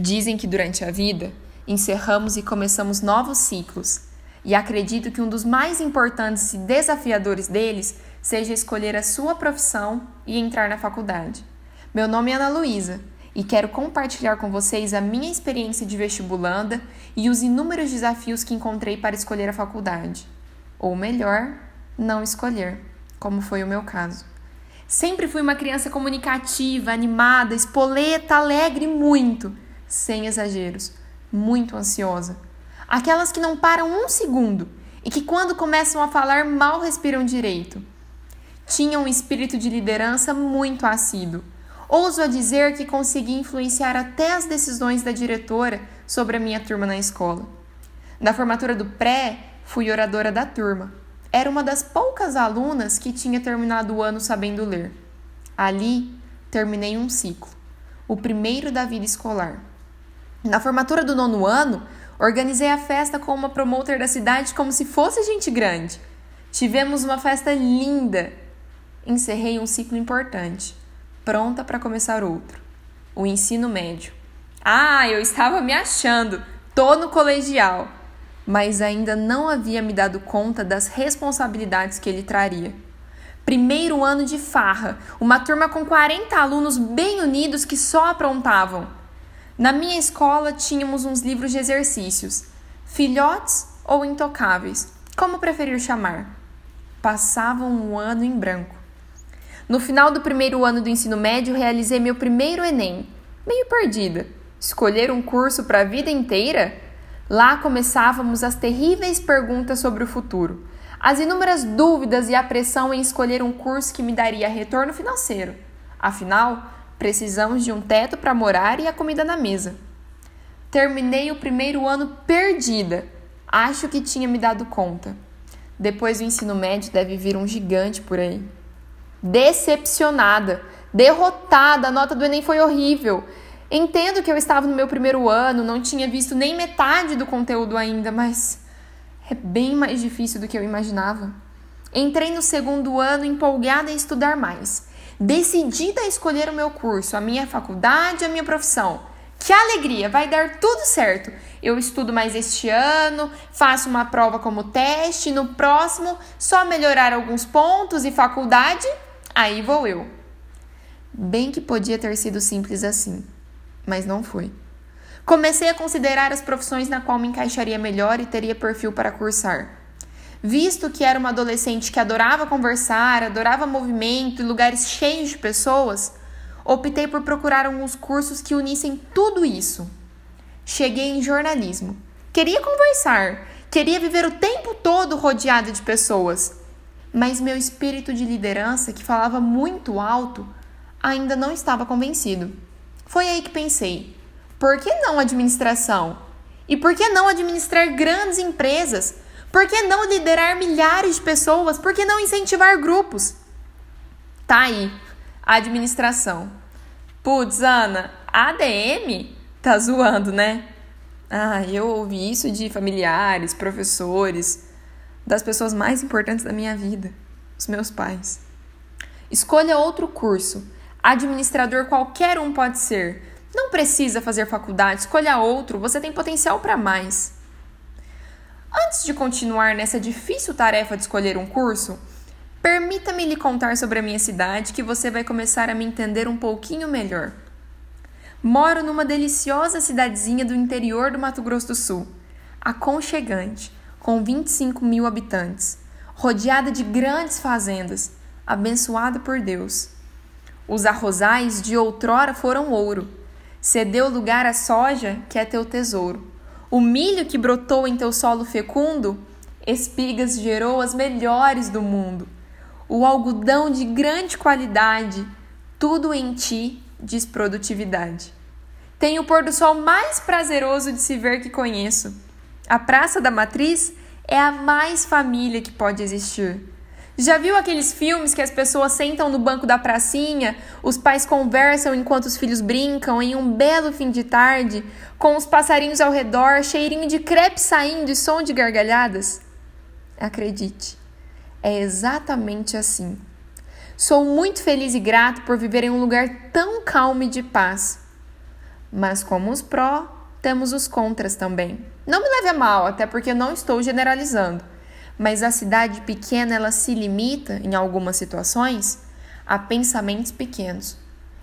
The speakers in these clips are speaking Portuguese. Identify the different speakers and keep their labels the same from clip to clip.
Speaker 1: Dizem que durante a vida encerramos e começamos novos ciclos, e acredito que um dos mais importantes e desafiadores deles seja escolher a sua profissão e entrar na faculdade. Meu nome é Ana Luísa e quero compartilhar com vocês a minha experiência de vestibulanda e os inúmeros desafios que encontrei para escolher a faculdade. Ou melhor, não escolher, como foi o meu caso. Sempre fui uma criança comunicativa, animada, espoleta, alegre muito, sem exageros, muito ansiosa. Aquelas que não param um segundo e que, quando começam a falar, mal respiram direito. Tinha um espírito de liderança muito assíduo Ouso a dizer que consegui influenciar até as decisões da diretora sobre a minha turma na escola. Na formatura do pré, fui oradora da turma. Era uma das poucas alunas que tinha terminado o ano sabendo ler. Ali, terminei um ciclo, o primeiro da vida escolar. Na formatura do nono ano, organizei a festa com uma promotor da cidade como se fosse gente grande. Tivemos uma festa linda. Encerrei um ciclo importante pronta para começar outro. O ensino médio. Ah, eu estava me achando, tô no colegial, mas ainda não havia me dado conta das responsabilidades que ele traria. Primeiro ano de farra, uma turma com 40 alunos bem unidos que só aprontavam. Na minha escola tínhamos uns livros de exercícios, filhotes ou intocáveis, como preferir chamar. Passavam um ano em branco. No final do primeiro ano do ensino médio, realizei meu primeiro Enem, meio perdida. Escolher um curso para a vida inteira? Lá começávamos as terríveis perguntas sobre o futuro, as inúmeras dúvidas e a pressão em escolher um curso que me daria retorno financeiro. Afinal, precisamos de um teto para morar e a comida na mesa. Terminei o primeiro ano perdida. Acho que tinha me dado conta. Depois do ensino médio deve vir um gigante por aí decepcionada, derrotada. A nota do Enem foi horrível. Entendo que eu estava no meu primeiro ano, não tinha visto nem metade do conteúdo ainda, mas é bem mais difícil do que eu imaginava. Entrei no segundo ano empolgada em estudar mais, decidida a escolher o meu curso, a minha faculdade, a minha profissão. Que alegria, vai dar tudo certo. Eu estudo mais este ano, faço uma prova como teste, no próximo só melhorar alguns pontos e faculdade Aí vou eu. Bem que podia ter sido simples assim, mas não foi. Comecei a considerar as profissões na qual me encaixaria melhor e teria perfil para cursar. Visto que era uma adolescente que adorava conversar, adorava movimento e lugares cheios de pessoas, optei por procurar alguns cursos que unissem tudo isso. Cheguei em jornalismo. Queria conversar, queria viver o tempo todo rodeada de pessoas mas meu espírito de liderança, que falava muito alto, ainda não estava convencido. Foi aí que pensei: por que não administração? E por que não administrar grandes empresas? Por que não liderar milhares de pessoas? Por que não incentivar grupos? Tá aí, administração. Putz, Ana, ADM? Tá zoando, né? Ah, eu ouvi isso de familiares, professores das pessoas mais importantes da minha vida, os meus pais. Escolha outro curso. Administrador qualquer um pode ser. Não precisa fazer faculdade, escolha outro, você tem potencial para mais. Antes de continuar nessa difícil tarefa de escolher um curso, permita-me lhe contar sobre a minha cidade que você vai começar a me entender um pouquinho melhor. Moro numa deliciosa cidadezinha do interior do Mato Grosso do Sul, aconchegante, com 25 mil habitantes, rodeada de grandes fazendas, abençoada por Deus. Os arrozais de outrora foram ouro, cedeu lugar à soja, que é teu tesouro. O milho que brotou em teu solo fecundo, espigas gerou as melhores do mundo. O algodão de grande qualidade, tudo em ti diz produtividade. Tem o pôr do sol mais prazeroso de se ver que conheço a Praça da Matriz é a mais família que pode existir. Já viu aqueles filmes que as pessoas sentam no banco da pracinha, os pais conversam enquanto os filhos brincam em um belo fim de tarde, com os passarinhos ao redor, cheirinho de crepe saindo e som de gargalhadas? Acredite, é exatamente assim. Sou muito feliz e grato por viver em um lugar tão calmo e de paz. Mas como os pró, temos os contras também. Não me leve a mal, até porque não estou generalizando. Mas a cidade pequena ela se limita, em algumas situações, a pensamentos pequenos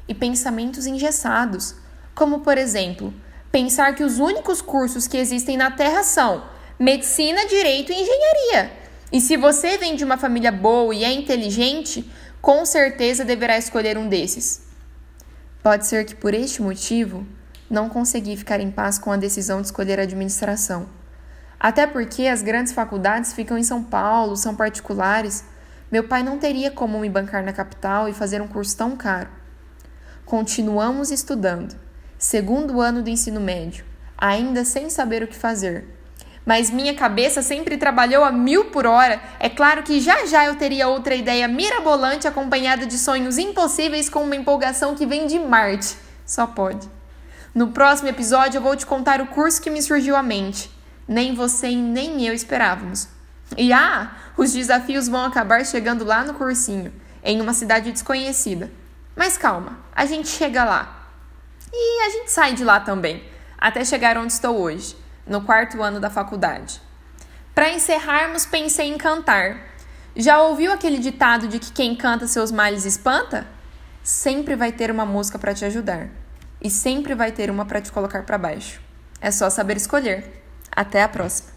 Speaker 1: e pensamentos engessados, como por exemplo, pensar que os únicos cursos que existem na Terra são medicina, direito e engenharia. E se você vem de uma família boa e é inteligente, com certeza deverá escolher um desses. Pode ser que por este motivo não consegui ficar em paz com a decisão de escolher a administração. Até porque as grandes faculdades ficam em São Paulo, são particulares. Meu pai não teria como me bancar na capital e fazer um curso tão caro. Continuamos estudando, segundo ano do ensino médio, ainda sem saber o que fazer. Mas minha cabeça sempre trabalhou a mil por hora. É claro que já já eu teria outra ideia mirabolante acompanhada de sonhos impossíveis com uma empolgação que vem de Marte. Só pode. No próximo episódio eu vou te contar o curso que me surgiu à mente. Nem você e nem eu esperávamos. E ah, os desafios vão acabar chegando lá no cursinho, em uma cidade desconhecida. Mas calma, a gente chega lá. E a gente sai de lá também, até chegar onde estou hoje, no quarto ano da faculdade. Para encerrarmos, pensei em cantar. Já ouviu aquele ditado de que quem canta seus males espanta? Sempre vai ter uma música para te ajudar e sempre vai ter uma para te colocar para baixo. É só saber escolher. Até a próxima!